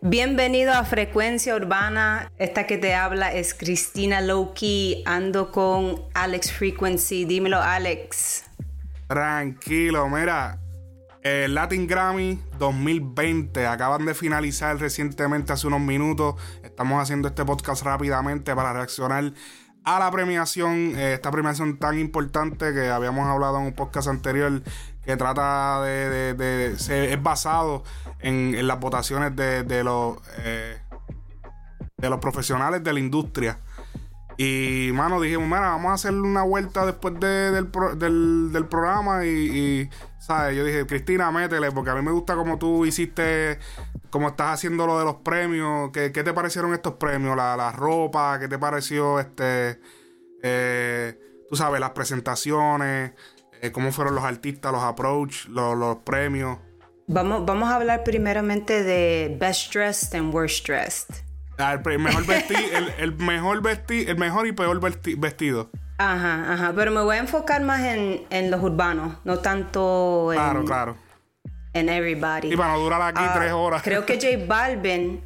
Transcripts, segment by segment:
Bienvenido a Frecuencia Urbana. Esta que te habla es Cristina Lowkey. Ando con Alex Frequency. Dímelo, Alex. Tranquilo, mira. El Latin Grammy 2020 acaban de finalizar recientemente hace unos minutos. Estamos haciendo este podcast rápidamente para reaccionar a la premiación, eh, esta premiación tan importante que habíamos hablado en un podcast anterior, que trata de, de, es basado en, las votaciones de, los eh, de los profesionales de la industria. Y, mano, dijimos, mira, vamos a hacer una vuelta después del, del, programa. Y, ¿sabes? Yo dije, Cristina, métele, porque a mí me gusta como tú hiciste, como estás haciendo lo de los premios. ¿Qué, te parecieron estos premios? La, la ropa, ¿qué te pareció este. Eh, tú sabes, las presentaciones, eh, cómo fueron los artistas, los approach, los, los premios. Vamos, vamos a hablar primeramente de Best Dressed and Worst Dressed. Ah, el mejor vestido, el, mejor vestido, el mejor y peor vestido. Ajá, ajá. Pero me voy a enfocar más en, en los urbanos, no tanto en. Claro, claro. En everybody. Y para no durar aquí ah, tres horas. Creo que J Balvin,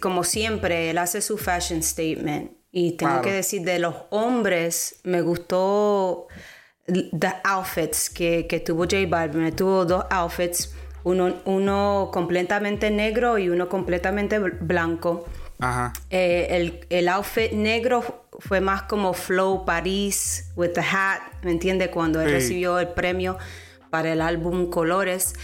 como siempre, él hace su fashion statement. Y tengo que decir, de los hombres, me gustó the outfits que, que tuvo J Balvin. Tuvo dos outfits, uno, uno completamente negro y uno completamente blanco. Eh, el, outfit negro fue más como Flow Paris with the hat, ¿me entiende? Cuando él recibió el premio para el álbum Colores.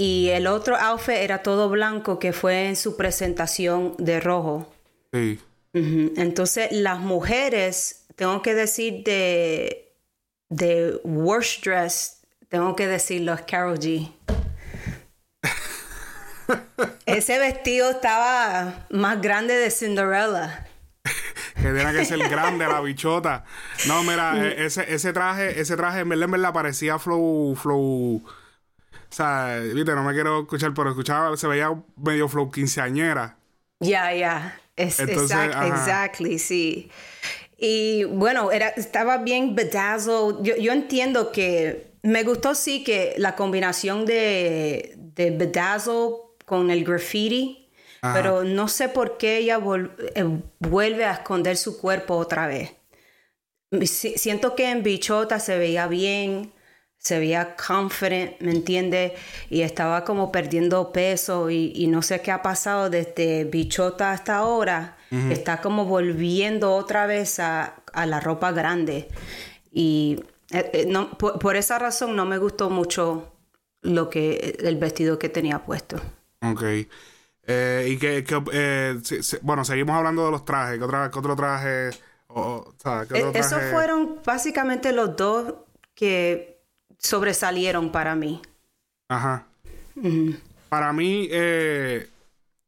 Y el otro outfit era todo blanco, que fue en su presentación de rojo. Sí. Entonces, las mujeres, tengo que decir de, de worst dress, tengo que decirlo, es Carol G. Ese vestido estaba más grande de Cinderella. que tenía que ser grande la bichota. No, mira, mm. e, ese, ese traje, ese traje en verdad, en verdad parecía flow, flow. O sea, viste, no me quiero escuchar, pero escuchaba, se veía medio flow quinceañera. Ya, ya. exactly, sí. Y bueno, era, estaba bien bedazzled. Yo, yo entiendo que me gustó sí que la combinación de, de bedazzle con el graffiti, pero no sé por qué ella eh, vuelve a esconder su cuerpo otra vez. siento que en Bichota se veía bien, se veía confident, ¿me entiende? Y estaba como perdiendo peso y, no sé qué ha pasado desde Bichota hasta ahora. Está como volviendo otra vez a, la ropa grande. Y eh, eh, no, por, esa razón no me gustó mucho lo que el vestido que tenía puesto. Ok. Eh, y que, bueno, seguimos hablando de los trajes. ¿Qué, otra, otro traje? O, e, Esos fueron básicamente los dos que sobresalieron para mí. Ajá. Para mí, eh,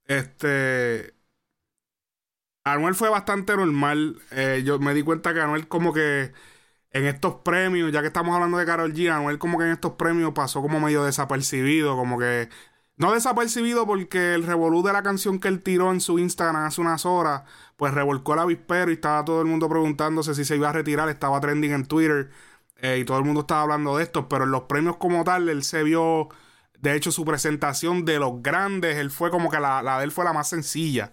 este. Anuel fue bastante normal. yo me di cuenta que Anuel, como que en estos premios, ya que estamos hablando de Carol G, Anuel, como que en estos premios pasó como medio desapercibido. Como que no desapercibido porque el revolú de la canción que él tiró en su Instagram hace unas horas, pues revolcó el avispero y estaba todo el mundo preguntándose si se iba a retirar, estaba trending en Twitter eh, y todo el mundo estaba hablando de esto, pero en los premios como tal, él se vio, de hecho su presentación de los grandes, él fue como que la, la de él fue la más sencilla.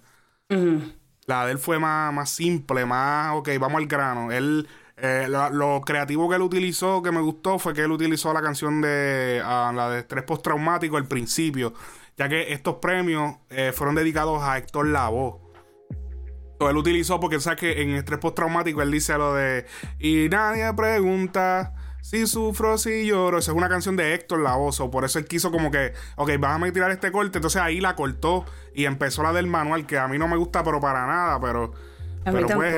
La de él fue más, más simple, más, ok, vamos al grano. Él eh, lo, creativo que él utilizó, que me gustó, fue que él utilizó la canción de ah, la de estrés postraumático al principio, ya que estos premios eh, fueron dedicados a Héctor Lavoe. Él utilizó porque sabes que en estrés postraumático él dice lo de y nadie pregunta si sufro, si lloro. Esa es una canción de Héctor Lavoe. por eso él quiso como que, ok, a tirar este corte. Entonces ahí la cortó y empezó la del manual, que a mí no me gusta, pero para nada, pero pero pues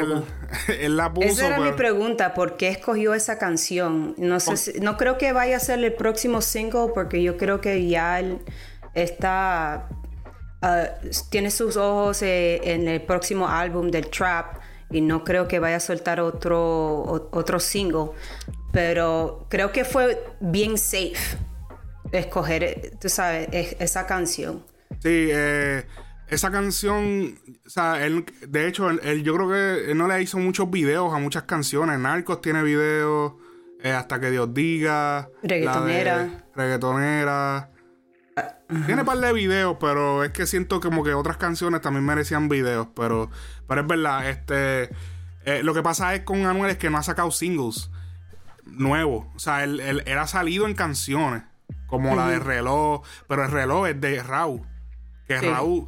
él, la puso. Esa era mi pregunta, ¿por qué escogió esa canción? No sé no creo que vaya a ser el próximo single porque yo creo que ya él está ah, tiene sus ojos eh, en el próximo álbum del trap y no creo que vaya a soltar otro otro single, pero creo que fue bien safe escoger, tú sabes, esa canción. Sí, eh esa canción, o sea, él, de hecho, él, yo creo que él no le hizo muchos videos a muchas canciones. Narcos tiene videos, eh, Hasta que Dios diga. Reggaetonera. reggaetonera. Tiene un par de videos, pero es que siento como que otras canciones también merecían videos. Pero, pero es verdad, este. Eh, lo que pasa es con Anuel es que no ha sacado singles nuevos. O sea, él, él, ha salido en canciones. Como la de reloj. Pero el reloj es de Raúl. Que Raúl,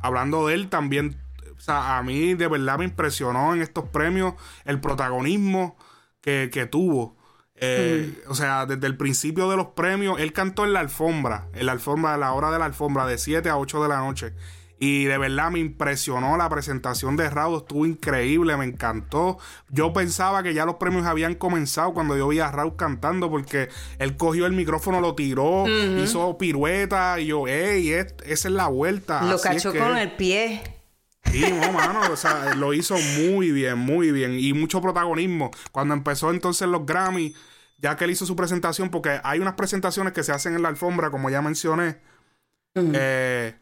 hablando de él, también. O sea, a mí de verdad me impresionó en estos premios el protagonismo que, que tuvo. Eh, o sea, desde el principio de los premios, él cantó en la alfombra, en la alfombra, a la hora de la alfombra, de 7 a 8 de la noche. Y de verdad me impresionó la presentación de Raúl, estuvo increíble, me encantó. Yo pensaba que ya los premios habían comenzado cuando yo vi a Raúl cantando, porque él cogió el micrófono, lo tiró, hizo pirueta, y yo, ey, esa es la vuelta. Lo cachó con el pie. Sí, no, mano, o sea, lo hizo muy bien, muy bien. Y mucho protagonismo. Cuando empezó entonces los Grammy, ya que él hizo su presentación, porque hay unas presentaciones que se hacen en la alfombra, como ya mencioné. Eh,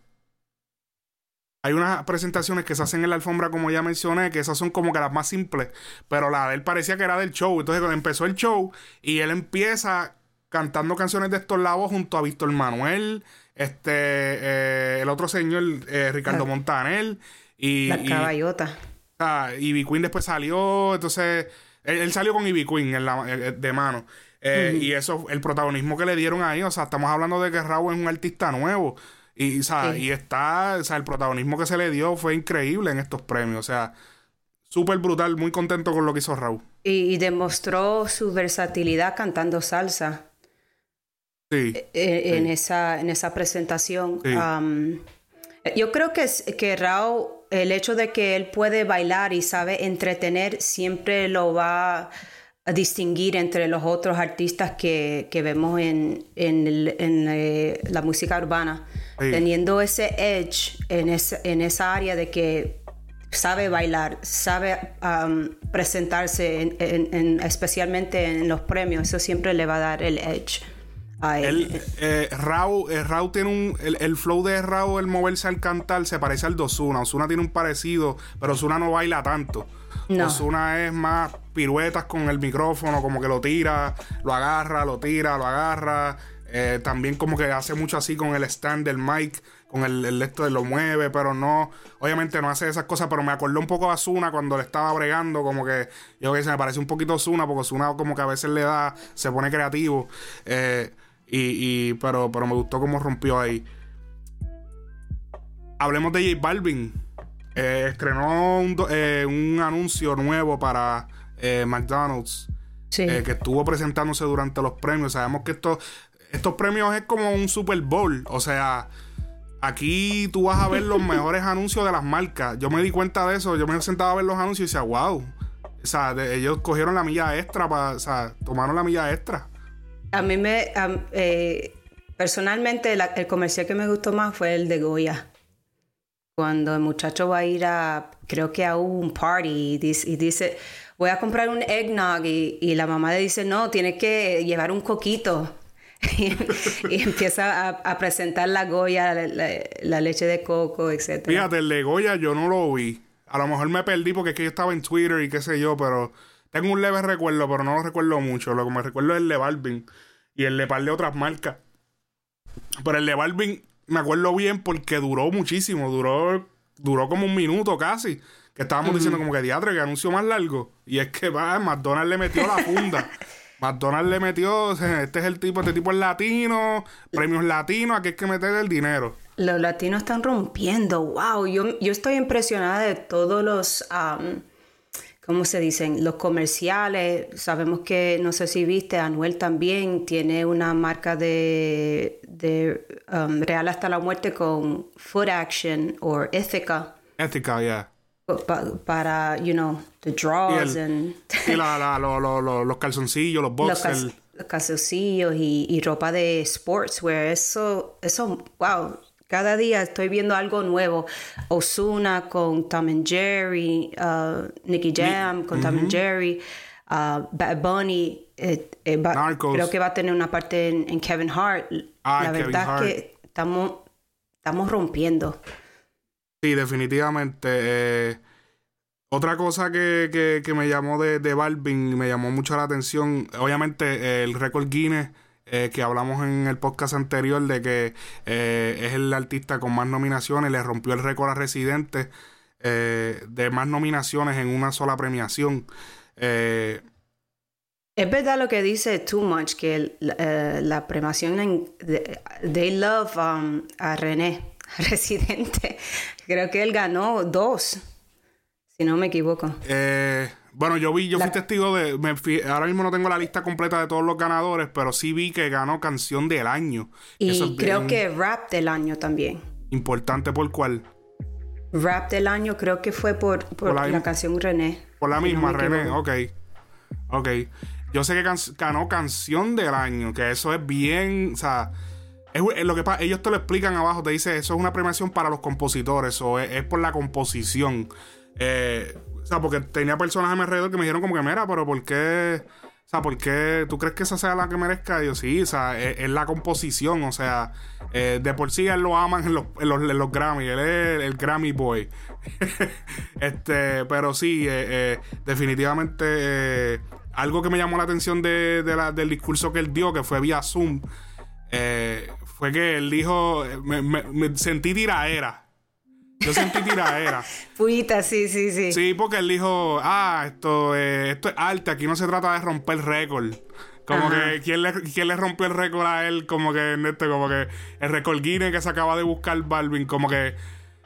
hay unas presentaciones que se hacen en la alfombra, como ya mencioné, que esas son como que las más simples, pero la de él parecía que era del show. Entonces, cuando empezó el show y él empieza cantando canciones de estos lavos junto a Víctor Manuel, este, eh, el otro señor, eh, Ricardo Montanel y. La caballota. Y, Ivy Queen después salió, entonces. Él, salió con Ivy Queen en la, eh, de mano. Y eso, el protagonismo que le dieron ahí, o sea, estamos hablando de que Raúl es un artista nuevo. Y, y está, o sea, el protagonismo que se le dio fue increíble en estos premios. O sea, súper brutal, muy contento con lo que hizo Raúl. Y, demostró su versatilidad cantando salsa. Sí. E, e, en, Esa, en esa presentación. yo creo que, que Raúl, el hecho de que él puede bailar y sabe entretener, siempre lo va a distinguir entre los otros artistas que, que vemos en, en, en eh, la música urbana teniendo ese edge en, en esa área de que sabe bailar, sabe um, presentarse, en, especialmente en los premios, eso siempre le va a dar el edge. Él. Eh, Raúl, eh, tiene un. El, flow de Raúl, el moverse al cantar, se parece al de Osuna. Osuna tiene un parecido, pero Osuna no baila tanto. No. Osuna es más piruetas con el micrófono, como que lo tira, lo agarra, lo tira, lo agarra. Eh, también como que hace mucho así con el stand del mic, con el, el esto de lo mueve, pero no, obviamente no hace esas cosas, pero me acordó un poco a Zuna cuando le estaba bregando, como que yo que se me parece un poquito Zuna, porque Zuna como que a veces le da, se pone creativo, eh, y, pero, pero me gustó cómo rompió ahí. Hablemos de J Balvin. Eh, estrenó un, un, anuncio nuevo para McDonald's. que estuvo presentándose durante los premios. Sabemos que esto estos premios es como un Super Bowl. O sea, aquí tú vas a ver los mejores anuncios de las marcas. Yo me di cuenta de eso. Yo me sentaba a ver los anuncios y decía, wow. O sea, ellos cogieron la milla extra, para, o sea, tomaron la milla extra. A mí me. Eh, personalmente, el comercial que me gustó más fue el de Goya. Cuando el muchacho va a ir a, creo que a un party y dice, voy a comprar un eggnog y, y la mamá le dice, no, tienes que llevar un coquito. y, empieza a, presentar la Goya, la, leche de coco, etc. Fíjate, el de Goya yo no lo vi. A lo mejor me perdí porque es que yo estaba en Twitter y qué sé yo, pero tengo un leve recuerdo, pero no lo recuerdo mucho. Lo que me recuerdo es el de Balvin y el de par de otras marcas. Pero el de Balvin me acuerdo bien porque duró muchísimo, duró, duró como un minuto casi. Que estábamos diciendo como que diatre, que anuncio más largo. Y es que va, McDonald's le metió la funda. McDonald's le metió, este es el tipo, este tipo es latino, premios latinos, aquí hay que meter el dinero. Los latinos están rompiendo, wow, yo, yo estoy impresionada de todos los, ¿cómo se dicen? Los comerciales, sabemos que, no sé si viste, Anuel también tiene una marca de, de Real hasta la muerte con Food Action o Ethica. Ethica, yeah para, you know, the draws y and... los calzoncillos, los boxers. Los, calzoncillos y, ropa de sportswear. Eso, eso, wow. Cada día estoy viendo algo nuevo. Osuna con Tom and Jerry, uh, Nicky Jam con Tom and Jerry, uh, Bad Bunny. Eh, eh, creo que va a tener una parte en, Kevin Hart. Ah, La verdad es que estamos, estamos rompiendo. Sí, definitivamente. Eh, Otra cosa que, me llamó de, de Balvin, me llamó mucho la atención, obviamente el récord Guinness, eh, que hablamos en el podcast anterior de que eh, es el artista con más nominaciones, le rompió el récord a Residente eh, de más nominaciones en una sola premiación. es verdad lo que dice Too Much, que la premiación en They Love um, a René, Residente, creo que él ganó dos si no me equivoco. Eh, bueno, yo vi, yo fui testigo de. ahora mismo no tengo la lista completa de todos los ganadores, pero sí vi que ganó canción del año. Y creo que rap del año también. Importante por cuál. Rap del año creo que fue por, por, la, canción René. Por la misma, René, ok. Ok. Yo sé que ganó canción del año, que eso es bien. O sea. Es, lo que pasa, ellos te lo explican abajo, te dice, eso es una premiación para los compositores, o es por la composición. Eh, o sea, porque tenía personas a mi alrededor que me dijeron como que, mira, pero ¿por qué? O sea, ¿por qué tú crees que esa sea la que merezca? Y yo, sí, o sea, es, la composición, o sea, eh, de por sí él lo aman en los, en los, en los Grammy, él es el, Grammy Boy. este, pero sí, eh, definitivamente algo que me llamó la atención de, del discurso que él dio, que fue vía Zoom, fue que él dijo, me, me, me sentí tiraera yo sentí tiradera. Puita, sí, sí, sí. Sí, porque él dijo, ah, esto, eh, esto es arte, aquí no se trata de romper récord. Como que, ¿quién le, ¿quién le rompió el récord a él? Como que, en este, como que el récord Guinness que se acaba de buscar Balvin, como que,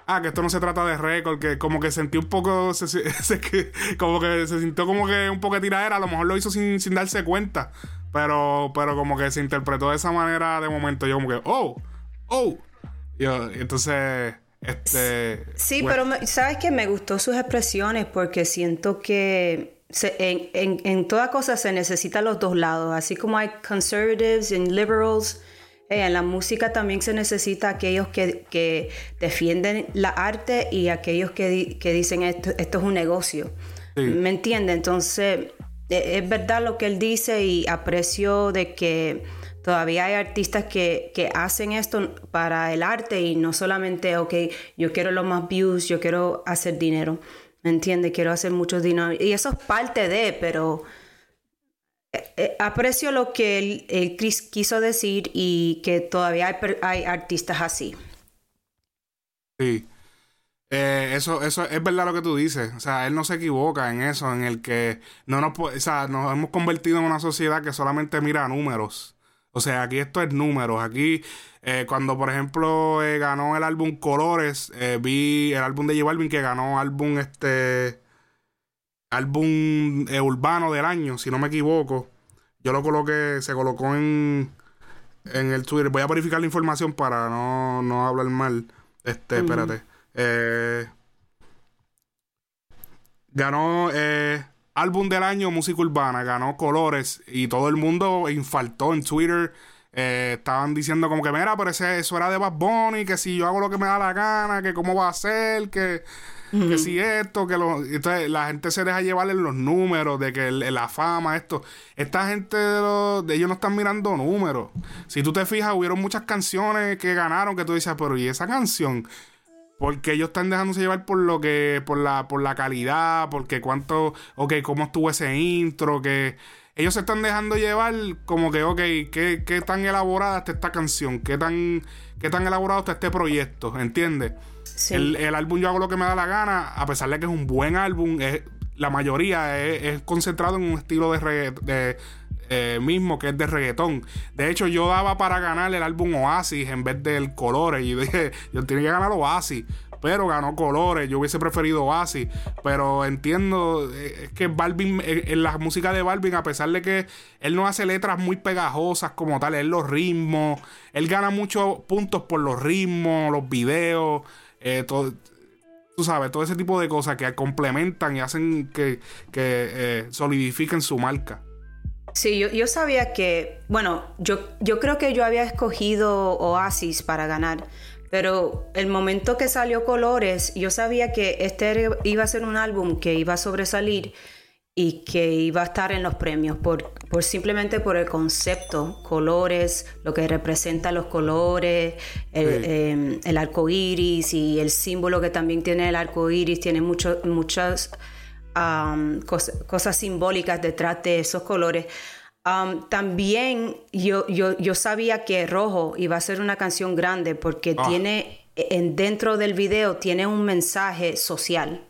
ah, que esto no se trata de récord, que como que sentí un poco, como que se sintió como que un poco de tiradera, a lo mejor lo hizo sin, sin darse cuenta, pero, pero como que se interpretó de esa manera de momento, yo como que, oh, oh, yo, entonces... Este, sí, pero sabes que me gustó sus expresiones porque siento que en, toda cosa se necesitan los dos lados, así como hay conservatives y liberals. Eh, en la música también se necesita aquellos que, defienden la arte y aquellos que, dicen esto, esto es un negocio. ¿Me entiende? Entonces, e, es verdad lo que él dice y aprecio de que Todavía hay artistas que, hacen esto para el arte y no solamente, ok, yo quiero los más views, yo quiero hacer dinero, ¿me entiendes? Quiero hacer mucho dinero. Y eso es parte de, pero eh, eh, aprecio lo que él, quiso decir y que todavía hay, artistas así. Sí. Eh, eso, eso es verdad lo que tú dices. O sea, él no se equivoca en eso, en el que no nos, o sea, nos hemos convertido en una sociedad que solamente mira números. O sea, aquí esto es números. Aquí, eh, cuando por ejemplo eh, ganó el álbum Colores, eh, vi el álbum de J Balvin que ganó álbum este álbum urbano del año, si no me equivoco. Yo lo coloqué, se colocó en, en el Twitter. Voy a verificar la información para no, no hablar mal. Este, espérate. ganó álbum del año, música urbana, ganó colores y todo el mundo infaltó en Twitter. Eh, estaban diciendo como que, mira, pero ese, eso era de Bad Bunny, que si yo hago lo que me da la gana, que cómo va a ser, que, que si esto, que lo... Entonces la gente se deja llevar en los números, de que la fama, esto. Esta gente de, de ellos no están mirando números. Si tú te fijas, hubieron muchas canciones que ganaron que tú dices, pero ¿y esa canción? Porque ellos están dejándose llevar por lo que, por la, por la calidad, porque cuánto, ok, cómo estuvo ese intro, que ellos se están dejando llevar como que, ok, qué, qué tan elaborada está esta canción, qué tan, qué tan elaborado está este proyecto, ¿entiendes? El, álbum Yo hago lo que me da la gana, a pesar de que es un buen álbum, es, la mayoría es, concentrado en un estilo de, de eh, mismo que es de reggaetón. De hecho, yo daba para ganar el álbum Oasis en vez del Colores. Y dije, yo tenía que ganar Oasis. Pero ganó Colores. Yo hubiese preferido Oasis. Pero entiendo eh, que Balvin, eh, en la música de Balvin, a pesar de que él no hace letras muy pegajosas como tal, él los ritmos. Él gana muchos puntos por los ritmos, los videos. todo, tú sabes, todo ese tipo de cosas que complementan y hacen que, que solidifiquen su marca. Sí, yo, sabía que, bueno, yo, yo creo que yo había escogido Oasis para ganar, pero el momento que salió Colores, yo sabía que este iba a ser un álbum que iba a sobresalir y que iba a estar en los premios por, por simplemente por el concepto, colores, lo que representa los colores, el, em, el arco iris y el símbolo que también tiene el arco iris, tiene mucho, muchas cosas simbólicas detrás de esos colores. también yo, yo, yo, sabía que Rojo iba a ser una canción grande porque ah. tiene, en, dentro del video, tiene un mensaje social.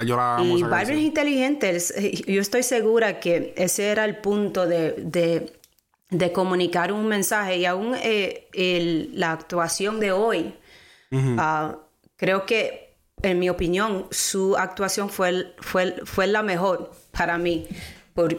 y Barbie es inteligente. Yo estoy segura que ese era el punto de, de, comunicar un mensaje. Y aún eh, la actuación de hoy, ah, creo que en mi opinión, su actuación fue, fue, fue la mejor para mí.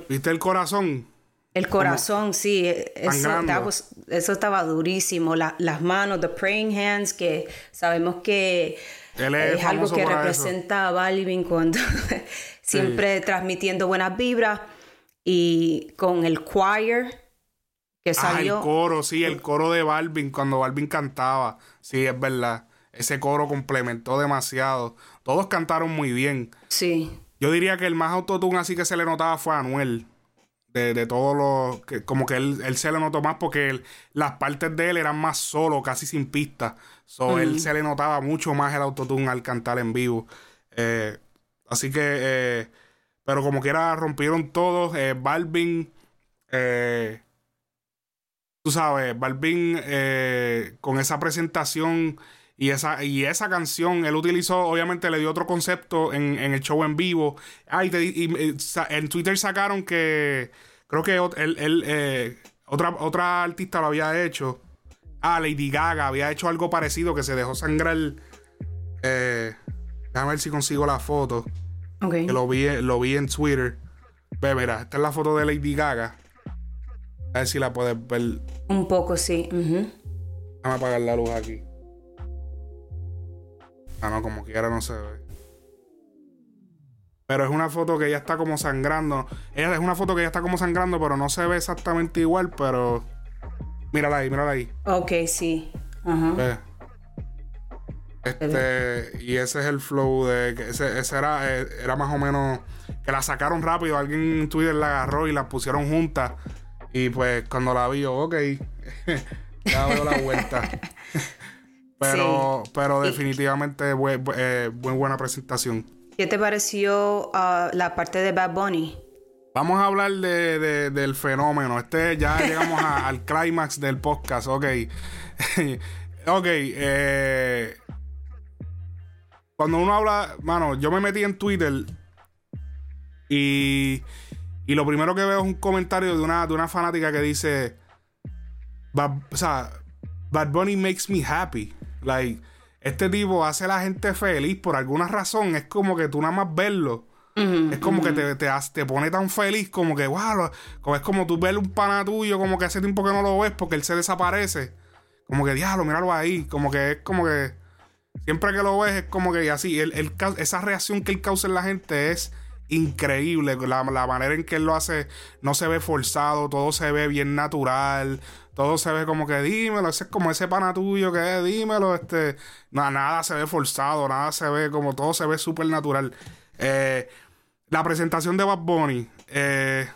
¿Viste el corazón? El corazón, sí. Eso, estaba durísimo. las manos, the praying hands, que sabemos que es, algo que representa a Balvin cuando siempre transmitiendo buenas vibras. Y con el choir que salió. Ah, el coro, sí, el coro de Balvin, cuando Balvin cantaba. Sí, es verdad. Ese coro complementó demasiado. Todos cantaron muy bien. Sí. Yo diría que el más autotune así que se le notaba fue a Anuel. De, de todos los. Que, como que él, él, se le notó más porque las partes de él eran más solo, casi sin pista. So, él se le notaba mucho más el autotune al cantar en vivo. Eh, así que. Eh, pero como quiera, rompieron todos. Eh, Balvin. tú sabes, Balvin con esa presentación y esa, y esa canción, él utilizó, obviamente le dio otro concepto en, el show en vivo. Ah, y, en Twitter sacaron que creo que él, eh, otra, otra artista lo había hecho. Ah, Lady Gaga había hecho algo parecido que se dejó sangrar. Eh, déjame ver si consigo la foto. Que lo vi, lo vi en Twitter. Ve, mira, esta es la foto de Lady Gaga. A ver si la puedes ver. Un poco, sí. Déjame apagar la luz aquí. Ah, no, como quiera no se ve. Pero es una foto que ella está como sangrando. Ella es una foto que ella está como sangrando, pero no se ve exactamente igual, pero. Mírala ahí, mírala ahí. Ok, sí. Ajá. Este, y ese es el flow de ese, ese era, eh, era más o menos que la sacaron rápido, alguien en Twitter la agarró y la pusieron juntas. Y pues cuando la vi yo, ok, ya veo la vuelta. Pero, pero definitivamente muy, eh, buena presentación. ¿Qué te pareció uh, la parte de Bad Bunny? Vamos a hablar de, del fenómeno. Este ya llegamos al clímax del podcast. Ok. ok. Eh, cuando uno habla, mano, yo me metí en Twitter y, y lo primero que veo es un comentario de una, de una fanática que dice, o sea, Bad Bunny makes me happy. Like, este tipo hace a la gente feliz por alguna razón. Es como que tú nada más verlo. es como que te, te, te, pone tan feliz como que, wow, como es como tú ver un pana tuyo, como que hace tiempo que no lo ves porque él se desaparece. Como que, diablo, míralo ahí. Como que es como que, siempre que lo ves es como que así. esa reacción que él causa en la gente es increíble. La, la, manera en que él lo hace no se ve forzado, todo se ve bien natural todo se ve como que dímelo, ese es como ese pana tuyo que es, dímelo, este, nada, nada se ve forzado, nada se ve como todo se ve súper natural. Eh, la presentación de Bad Bunny, eh,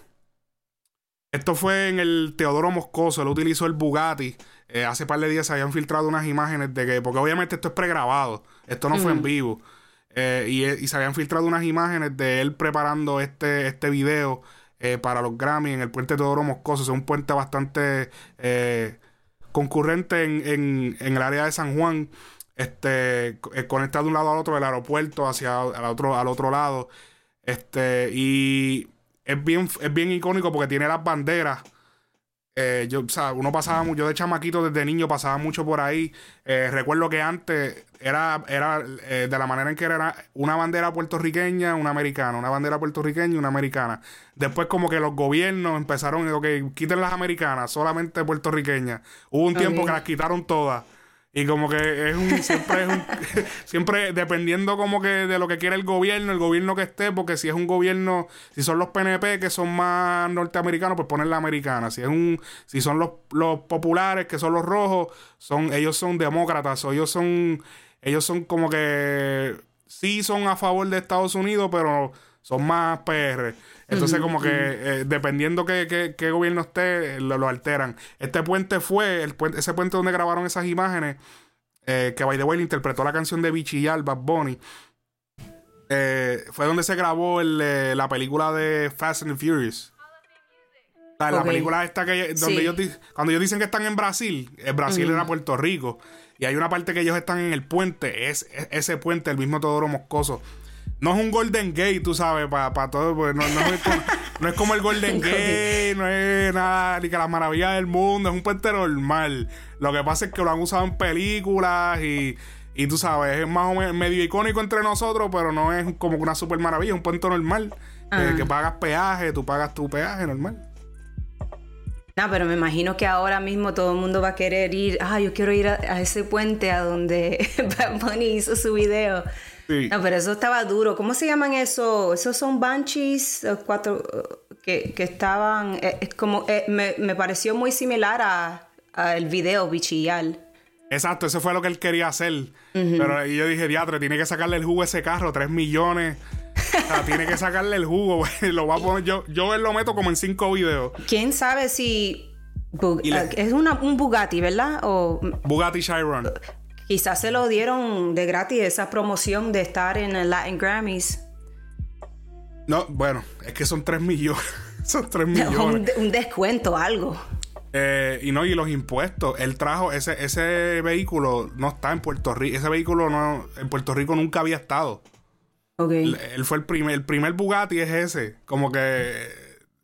esto fue en el Teodoro Moscoso, él utilizó el Bugatti. Eh, hace par de días se habían filtrado unas imágenes de que, porque obviamente esto es pregrabado, esto no fue en vivo. Y, y, se habían filtrado unas imágenes de él preparando este, este video eh, para los Grammy en el puente Teodoro Moscoso. Es un puente bastante eh, concurrente en, el área de San Juan. Este, eh, conecta de un lado al otro del aeropuerto hacia al otro, al otro lado. Este, y es bien, es bien icónico porque tiene las banderas eh, yo, o sea, uno pasaba mucho, yo de chamaquito desde niño pasaba mucho por ahí. Eh, recuerdo que antes era, era eh, de la manera en que era una bandera puertorriqueña, una americana, una bandera puertorriqueña y una americana. Después como que los gobiernos empezaron, ok, quiten las americanas, solamente puertorriqueñas. Hubo un tiempo que las quitaron todas. Y como que es un, siempre es un, siempre dependiendo como que de lo que quiere el gobierno, el gobierno que esté, porque si es un gobierno, si son los PNP que son más norteamericanos, pues ponen la americana. Si es un, si son los, los populares que son los rojos, son, ellos son demócratas, o ellos son, ellos son como que sí son a favor de Estados Unidos, pero son más PR. Entonces, como que eh, dependiendo qué, qué, gobierno esté, lo, alteran. Este puente fue, el puente, ese puente donde grabaron esas imágenes, eh, que by the way interpretó la canción de Bichillar, Bad Bunny. Eh, fue donde se grabó el, la película de Fast and Furious. La película esta que donde ellos cuando ellos dicen que están en Brasil, el Brasil era Puerto Rico. Y hay una parte que ellos están en el puente, es, es ese puente, el mismo Todoro Moscoso no es un Golden Gate, tú sabes, para todo, pues no, es como, el Golden Gate, no es nada, ni que la maravilla del mundo, es un puente normal. Lo que pasa es que lo han usado en películas y, y tú sabes, es más o menos medio icónico entre nosotros, pero no es como una super maravilla, es un puente normal. Eh, que pagas peaje, tú pagas tu peaje normal. No, pero me imagino que ahora mismo todo el mundo va a querer ir. Ah, yo quiero ir a, ese puente a donde Bad hizo su video. No, pero eso estaba duro. ¿Cómo se llaman eso? Esos son banshees, cuatro que, que estaban. Eh, es como eh, me, me, pareció muy similar a, el video Bichillal. Exacto, eso fue lo que él quería hacer. Pero yo dije, diatre, tiene que sacarle el jugo a ese carro, tres millones. o sea, tiene que sacarle el jugo. lo va a poner, yo, yo lo meto como en cinco videos. ¿Quién sabe si es una, un Bugatti, ¿verdad? O... Bugatti Chiron. Quizás se lo dieron de gratis esa promoción de estar en el Latin Grammys. No, bueno, es que son 3 millones. son 3 millones. Un, descuento, algo. Eh, y no, y los impuestos. Él trajo ese, ese vehículo, no está en Puerto Rico. Ese vehículo no, en Puerto Rico nunca había estado. Ok. Él, fue el primer, el primer Bugatti es ese. Como que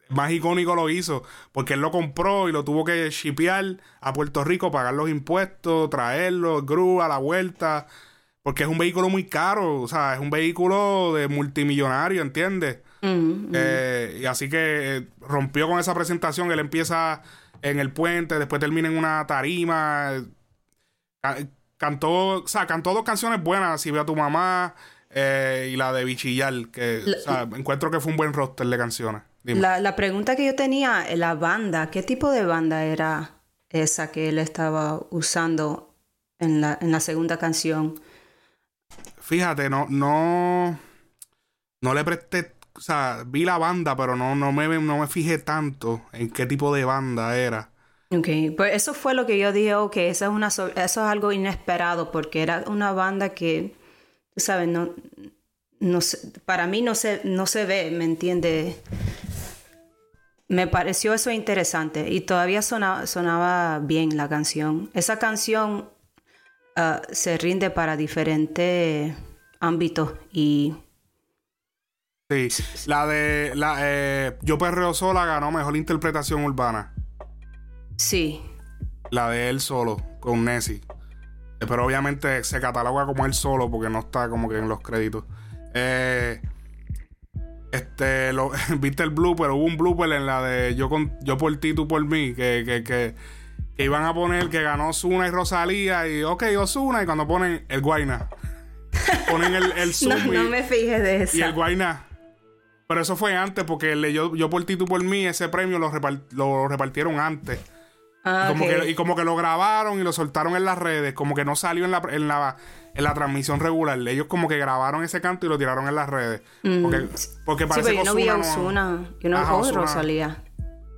más icónico lo hizo, porque él lo compró y lo tuvo que shipear a Puerto Rico, pagar los impuestos, traerlo, grúa, la vuelta, porque es un vehículo muy caro, o sea, es un vehículo de multimillonario, ¿entiendes? Mm, eh, y así que eh, rompió con esa presentación, él empieza en el puente, después termina en una tarima, cantó, o sea, cantó dos canciones buenas, Si ve a tu mamá eh, y la de Bichillar, que o sea, encuentro que fue un buen roster de canciones. La, la, pregunta que yo tenía, la banda, ¿qué tipo de banda era esa que él estaba usando en la, en la segunda canción? Fíjate, no, no, no le presté, o sea, vi la banda, pero no, no, me, no me fijé tanto en qué tipo de banda era. Ok, pues eso fue lo que yo dije, ok, eso es, una, eso es algo inesperado, porque era una banda que, sabes, no, no para mí no se, no se ve, ¿me entiendes? Me pareció eso interesante y todavía sonaba, bien la canción. Esa canción ah, se rinde para diferentes ámbitos y... Sí, la de la, eh, Yo Perreo Sola ganó mejor interpretación urbana. Sí. La de él solo, con Nessie. Eh, pero obviamente se cataloga como él solo porque no está como que en los créditos. Eh, este, lo, viste el blooper, hubo un blooper en la de Yo con yo por ti, tú por mí, que, que, que, iban a poner que ganó Osuna y Rosalía, y ok, Osuna, y cuando ponen el Guayna, ponen el, el no, me fijé de eso. Y el Guayna. Pero eso fue antes, porque el yo, yo por ti, tú por mí, ese premio lo, lo repartieron antes. Ah, y como que lo grabaron y lo soltaron en las redes, como que no salió en la, en la, en la transmisión regular. Ellos como que grabaron ese canto y lo tiraron en las redes. Mm. Porque, porque parece sí, pero yo no vi a Osuna. Yo no vi a Rosalía.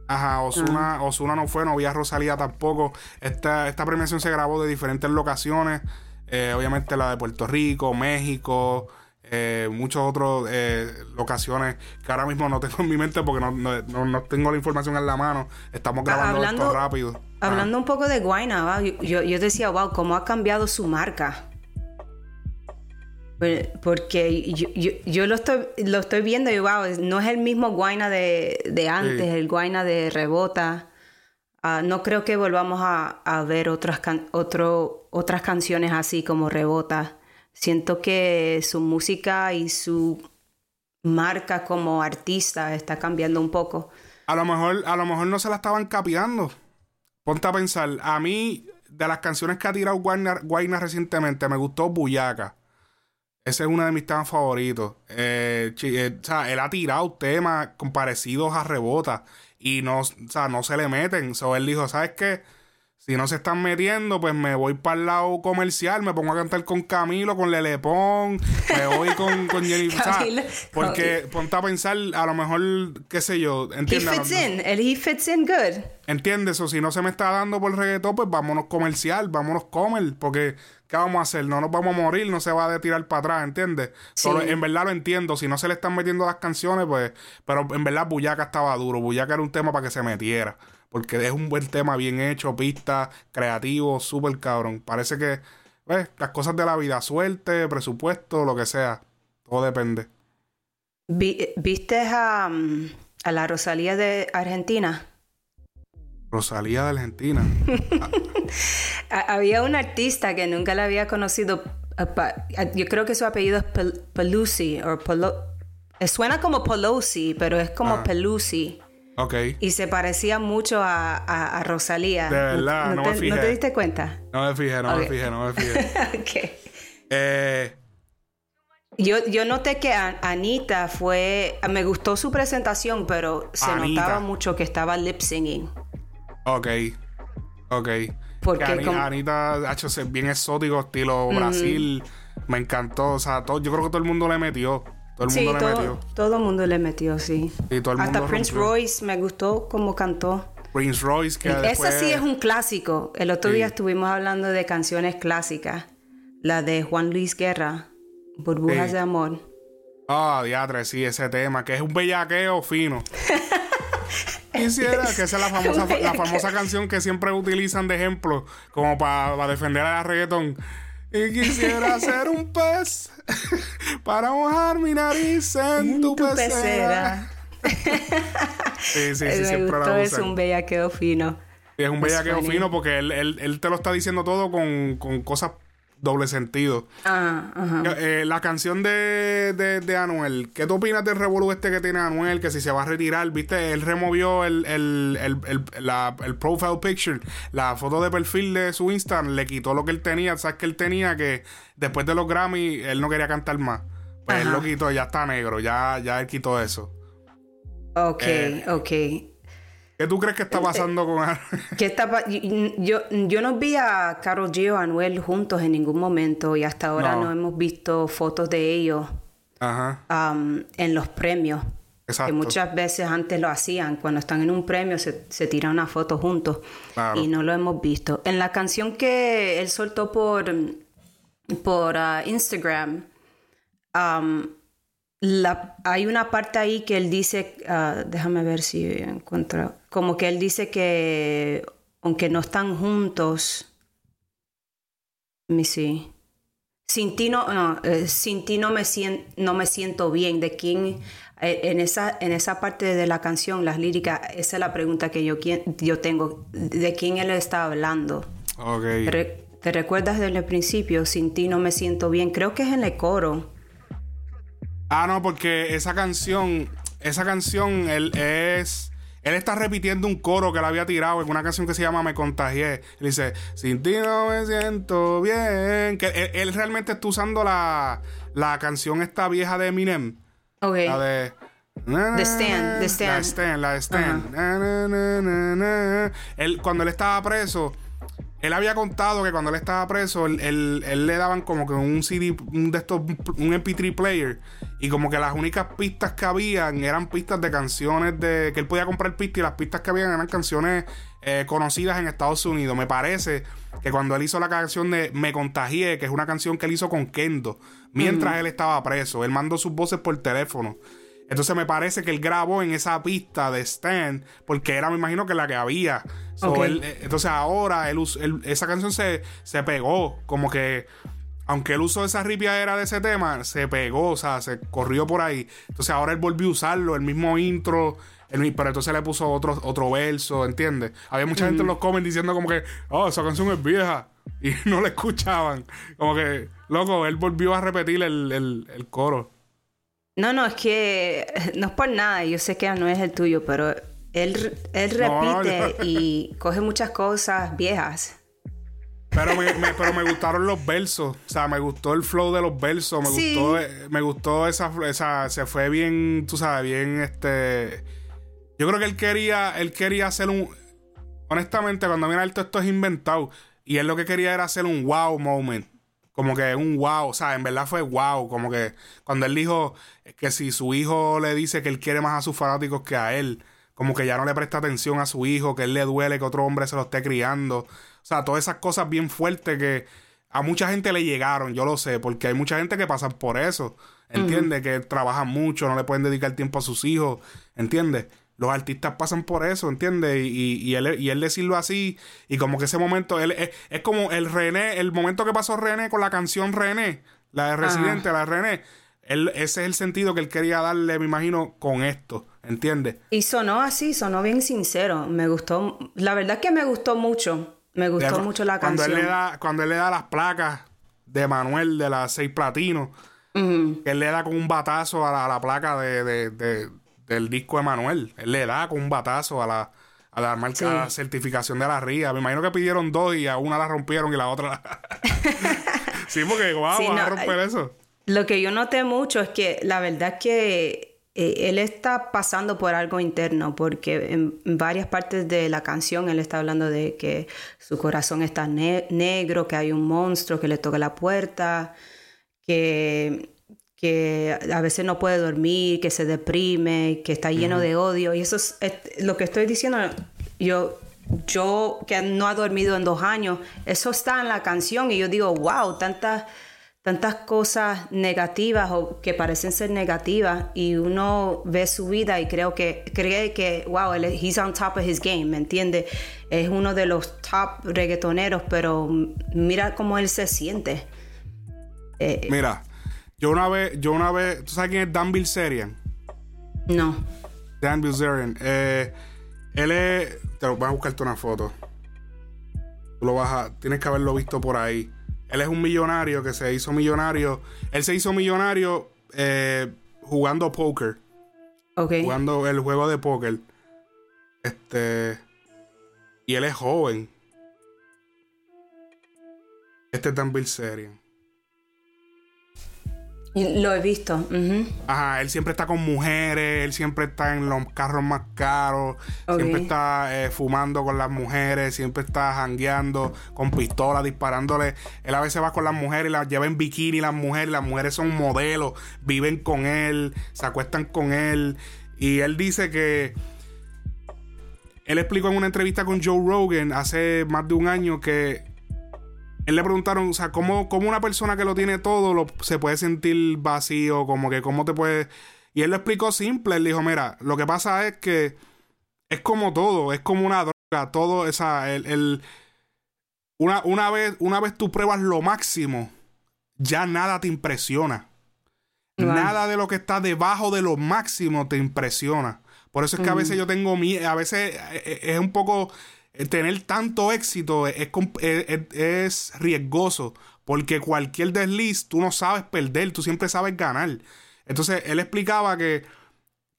Ajá, Osuna, ah. Osuna no fue, no vi a Rosalía tampoco. Esta, esta premiación se grabó de diferentes locaciones. Eh, obviamente la de Puerto Rico, México, eh, muchos otros eh, locaciones que ahora mismo no tengo en mi mente porque no, tengo la información en la mano. Estamos grabando esto rápido. Hablando un poco de Guayna, yo, yo, decía, wow, cómo ha cambiado su marca. Pues, porque yo, lo, estoy, lo estoy viendo y wow, no es el mismo Guayna de, antes, el Guayna de Rebota. Ah, no creo que volvamos a, ver otras, otro, otras canciones así como Rebota siento que su música y su marca como artista está cambiando un poco. A lo mejor, a lo mejor no se la estaban capeando. Ponte a pensar, a mí, de las canciones que ha tirado Guayna, recientemente, me gustó Buyaca. Ese es uno de mis temas favoritos. Eh, eh, o sea, él ha tirado temas parecidos a Rebota y no, o sea, no se le meten. So, él dijo, ¿sabes qué? Si no se están metiendo, pues me voy para el lado comercial, me pongo a cantar con Camilo, con Lelepón, me voy con, con Jennifer. porque ponte a pensar, a lo mejor, qué sé yo, ¿entiendes? He fits in, el he fits in good. ¿Entiendes? O si no se me está dando por el reggaetón, pues vámonos comercial, vámonos comer, porque ¿qué vamos a hacer? No nos vamos a morir, no se va a tirar para atrás, ¿entiendes? Solo, en verdad lo entiendo, si no se le están metiendo las canciones, pues, pero en verdad Bullaca estaba duro, Bullaca era un tema para que se metiera. Porque es un buen tema bien hecho, pista, creativo, súper cabrón. Parece que, pues, las cosas de la vida, suerte, presupuesto, lo que sea. Todo depende. ¿Viste a, mm, a la Rosalía de Argentina? Rosalía de Argentina. había un artista que nunca la había conocido. Yo creo que su apellido es Pelusi. O suena como Pelosi, pero es como ah. Pelusi. Y se parecía mucho a, a, Rosalía. De verdad, no, te, me fijé. ¿No te diste cuenta? No me fijé, no me fijé, no me fijé. ok. Eh, yo, yo noté que Anita fue. Me gustó su presentación, pero se notaba mucho que estaba lip singing. Ok. Ok. Porque Anita, ha hecho bien exótico, estilo Brasil. Me encantó. O sea, todo, yo creo que todo el mundo le metió. Todo el mundo sí, le todo, metió. Todo el mundo le metió, sí. todo el Hasta Prince Royce me gustó como cantó. Prince Royce, que Ese sí es un clásico. El otro día estuvimos hablando de canciones clásicas. La de Juan Luis Guerra, Burbujas de Amor. Ah, oh, diatre, sí, ese tema, que es un bellaqueo fino. Quisiera que esa es la famosa, la famosa canción que siempre utilizan de ejemplo, como para defender a la reggaetón. Y quisiera ser un pez para mojar mi nariz en, tu, pecera. sí, sí, sí, siempre la es un bellaqueo fino. es un bellaqueo fino porque él, él, él, te lo está diciendo todo con, con cosas doble sentido. Ah, ajá. Eh, la canción de, de, Anuel, ¿qué tú opinas del revolú este que tiene Anuel? Que si se va a retirar, viste, él removió el, el, el, el, profile picture, la foto de perfil de su Instagram, le quitó lo que él tenía, sabes que él tenía que después de los Grammy, él no quería cantar más. Pues él lo quitó, ya está negro, ya, ya él quitó eso. Ok, eh, ok. ¿Qué tú crees que está pasando con ¿Qué está yo, yo no vi a Carol G o Anuel juntos en ningún momento y hasta ahora no, hemos visto fotos de ellos um, en los premios. Exacto. Que muchas veces antes lo hacían. Cuando están en un premio se, se tiran una foto juntos. Y no lo hemos visto. En la canción que él soltó por, por uh, Instagram, um, la, hay una parte ahí que él dice, uh, déjame ver si encuentro, como que él dice que aunque no están juntos, me sí. Sin ti no, no, eh, sin ti no me, siento, no me siento bien. ¿De quién? Eh, en, esa, en esa parte de la canción, las líricas, esa es la pregunta que yo, yo tengo. ¿De quién él está hablando? Okay. ¿Te recuerdas desde el principio? Sin ti no me siento bien. Creo que es en el coro. Ah, no, porque esa canción, esa canción, él es. Él está repitiendo un coro que le había tirado en una canción que se llama Me Contagié. Él dice, sin ti no me siento bien. Que él, realmente está usando la, la canción esta vieja de Eminem. Ok. La de... The Stand, The Stand. La Stand, la Stand. él, cuando él estaba preso, él había contado que cuando él estaba preso, él, le daban como que un CD, un de estos, un MP3 player. Y como que las únicas pistas que habían eran pistas de canciones de. que él podía comprar pistas y las pistas que habían eran canciones eh, conocidas en Estados Unidos. Me parece que cuando él hizo la canción de Me Contagié, que es una canción que él hizo con Kendo, mientras él estaba preso, él mandó sus voces por teléfono. Entonces me parece que él grabó en esa pista de Stan, porque era, me imagino que la que había. Eh, entonces ahora él, esa canción se, se pegó, como que aunque él usó esa era de ese tema, se pegó, o sea, se corrió por ahí. Entonces ahora él volvió a usarlo, el mismo intro, pero entonces le puso otro, otro verso, ¿entiendes? Había mucha gente en los comments diciendo como que, oh, esa canción es vieja. Y no la escuchaban. Como que, loco, él volvió a repetir el, el coro. No, no, es que no es por nada, yo sé que no es el tuyo, pero él, él repite y coge muchas cosas viejas. Pero me, pero me gustaron los versos, o sea, me gustó el flow de los versos, me gustó, me gustó esa, esa, se fue bien, tú sabes, bien, este, yo creo que él quería, él quería hacer un, honestamente, cuando mira esto, esto es inventado. Y él lo que quería era hacer un wow moment. Como que un wow, o sea, en verdad fue wow. Como que cuando él dijo que si su hijo le dice que él quiere más a sus fanáticos que a él, como que ya no le presta atención a su hijo, que él le duele que otro hombre se lo esté criando. O sea, todas esas cosas bien fuertes que a mucha gente le llegaron, yo lo sé, porque hay mucha gente que pasa por eso. ¿Entiendes? Que trabajan mucho, no le pueden dedicar tiempo a sus hijos. ¿Entiendes? Los artistas pasan por eso, ¿entiendes? Y, y, él, y él decirlo así, y como que ese momento, él, es, como el René, el momento que pasó René con la canción René, la de Residente, la de René. Él, ese es el sentido que él quería darle, me imagino, con esto, ¿entiendes? Y sonó así, sonó bien sincero. Me gustó, la verdad es que me gustó mucho. Me gustó mucho la cuando canción. Él le da, cuando él le da las placas de Manuel de las seis platinos, él le da con un batazo a la, placa de, del disco de Manuel. Él le da con un batazo a la, a la marca certificación de la RIA. Me imagino que pidieron dos y a una la rompieron y la otra la... sí, porque wow, a romper eso. Lo que yo noté mucho es que la verdad es que eh, él está pasando por algo interno, porque en, varias partes de la canción él está hablando de que su corazón está negro, que hay un monstruo que le toca la puerta, que, que a veces no puede dormir, que se deprime, que está lleno de odio. Y eso es, lo que estoy diciendo. Yo, yo que no ha dormido en dos años, eso está en la canción y yo digo, wow, tantas tantas cosas negativas o que parecen ser negativas y uno ve su vida y creo que cree que wow él, he's on top of his game me entiende es uno de los top reggaetoneros pero mira cómo él se siente eh, mira yo una vez yo una vez tú sabes quién es Dan Bilzerian no Dan Bilzerian eh, él es te lo voy a buscarte una foto lo vas a tienes que haberlo visto por ahí él es un millonario que se hizo millonario. Él se hizo millonario eh, jugando póker. Ok. Jugando el juego de póker. Este. Y él es joven. Este es Dan Bilzerian. Lo he visto. Ajá, él siempre está con mujeres, él siempre está en los carros más caros, siempre está eh, fumando con las mujeres, siempre está jangueando con pistolas, disparándole. Él a veces va con las mujeres y las lleva en bikini las mujeres, las mujeres son modelos, viven con él, se acuestan con él. Y él dice que... Él explicó en una entrevista con Joe Rogan hace más de un año que él le preguntaron, o sea, ¿cómo, una persona que lo tiene todo lo, se puede sentir vacío? Como que, ¿cómo te puede...? Y él lo explicó simple. Él dijo, mira, lo que pasa es que es como todo, es como una droga. Todo, esa, el, el una, una, vez, una vez tú pruebas lo máximo, ya nada te impresiona. Nada de lo que está debajo de lo máximo te impresiona. Por eso es que a veces yo tengo miedo, a veces eh, eh, es un poco tener tanto éxito es, es, riesgoso porque cualquier desliz tú no sabes perder, tú siempre sabes ganar. Entonces él explicaba que,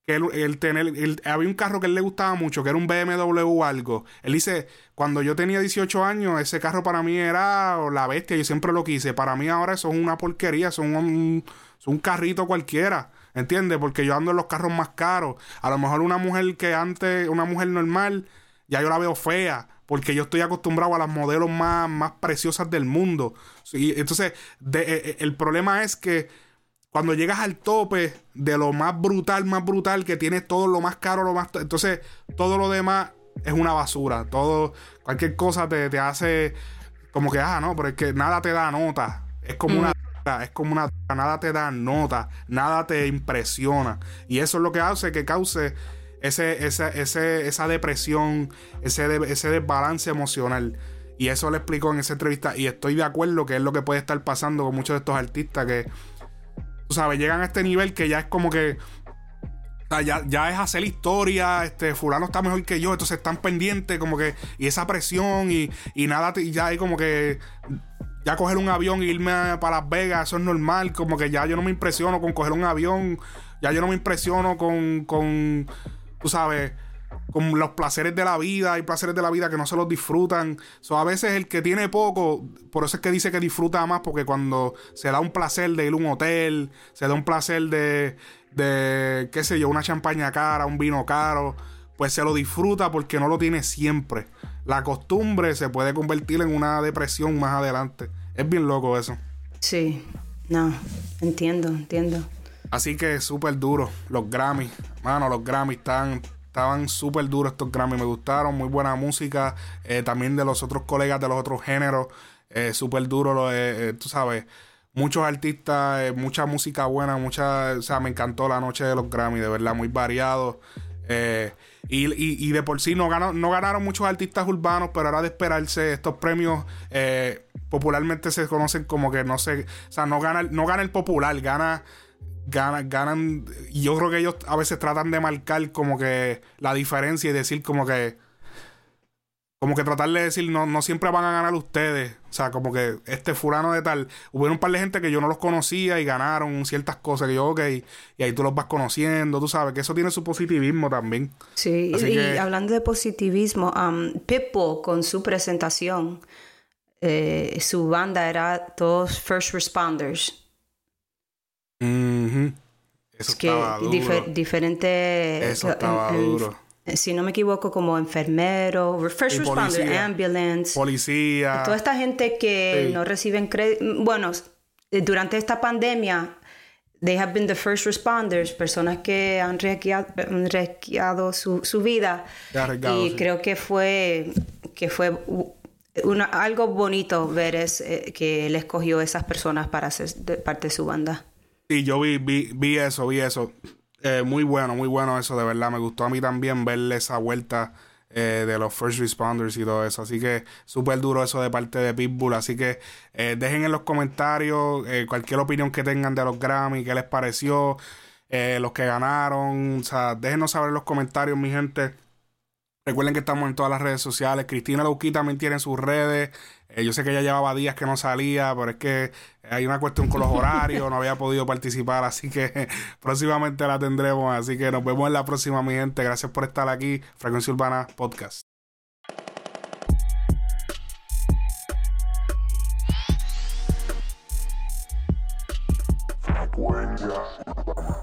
que el, tener, había un carro que él le gustaba mucho, que era un BMW o algo. Él dice, cuando yo tenía 18 años, ese carro para mí era la bestia, yo siempre lo quise. Para mí ahora eso es una porquería, son un, un carrito cualquiera. ¿Entiendes? Porque yo ando en los carros más caros. A lo mejor una mujer que antes, una mujer normal, ya yo la veo fea, porque yo estoy acostumbrado a las modelos más, más preciosas del mundo. entonces, eh, eh, el problema es que cuando llegas al tope de lo más brutal, más brutal, que tienes todo lo más caro, lo más... Entonces, todo lo demás es una basura. Todo, cualquier cosa te, te hace como que, ah, no, pero es que nada te da nota. Es como una mm. es como una nada te da nota, nada te impresiona. Y eso es lo que hace que cause ese, ese, esa depresión, ese, ese desbalance emocional. Y eso le explicó en esa entrevista. Y estoy de acuerdo que es lo que puede estar pasando con muchos de estos artistas que, tú sabes, llegan a este nivel que ya es como que. ya, ya es hacer historia, este, fulano está mejor que yo, entonces están pendientes como que, y esa presión y, y nada, y ya hay como que, ya coger un avión e irme para Las Vegas, eso es normal, como que ya yo no me impresiono con coger un avión, ya yo no me impresiono con tú sabes, con los placeres de la vida, hay placeres de la vida que no se los disfrutan. So, a veces el que tiene poco, por eso es que dice que disfruta más, porque cuando se da un placer de ir a un hotel, se da un placer de, de qué sé yo, una champaña cara, un vino caro, pues se lo disfruta porque no lo tiene siempre. la costumbre se puede convertir en una depresión más adelante. Es bien loco eso. Sí, no, entiendo, entiendo. Así que súper duro. Los Grammy, mano, los Grammy están, estaban súper duros estos Grammy. Me gustaron, muy buena música. Eh, también de los otros colegas de los otros géneros. Eh, súper duro, eh, tú sabes. Muchos artistas, mucha música buena, mucha. O sea, me encantó la noche de los Grammy, de verdad, muy variado. Y, y, de por sí no, no ganaron muchos artistas urbanos, pero ahora de esperarse estos premios popularmente se conocen como que no sé, o sea, no gana, no gana el popular, gana ganan, ganan. Y yo creo que ellos a veces tratan de marcar como que la diferencia y decir como que. Como que tratar de decir, no, no siempre van a ganar ustedes. O sea, como que este fulano de tal. Hubo un par de gente que yo no los conocía y ganaron ciertas cosas que yo, ok, y ahí tú los vas conociendo, tú sabes, que eso tiene su positivismo también. Sí, y hablando de positivismo, um, Pitbull con su presentación, eh, su banda era todos first responders. Eso estaba duro. diferente. Eso estaba duro. Si no me equivoco, como enfermero, first responder, ambulance. Policía. Toda esta gente que no reciben crédito. Bueno, durante esta pandemia, they have been the first responders, personas que han resquiado su, su, vida. y creo que fue, que fue una, algo bonito ver es, eh, que él escogió esas personas para ser parte de su banda. Sí, yo vi, vi, vi eso, vi eso. Eh, muy bueno, muy bueno eso, de verdad. Me gustó a mí también verle esa vuelta eh, de los first responders y todo eso. Así que súper duro eso de parte de Pitbull. Así que eh, dejen en los comentarios cualquier opinión que tengan de los Grammy, qué les pareció, los que ganaron. O sea, déjenos saber en los comentarios, mi gente. Recuerden que estamos en todas las redes sociales. Cristina Luqui también tiene sus redes. Eh, yo sé que ella llevaba días que no salía, pero es que hay una cuestión con los horarios, no había podido participar, así que próximamente la tendremos. Así que nos vemos en la próxima, mi gente. Gracias por estar aquí. Frecuencia Urbana Podcast. Frecuencia Urbana.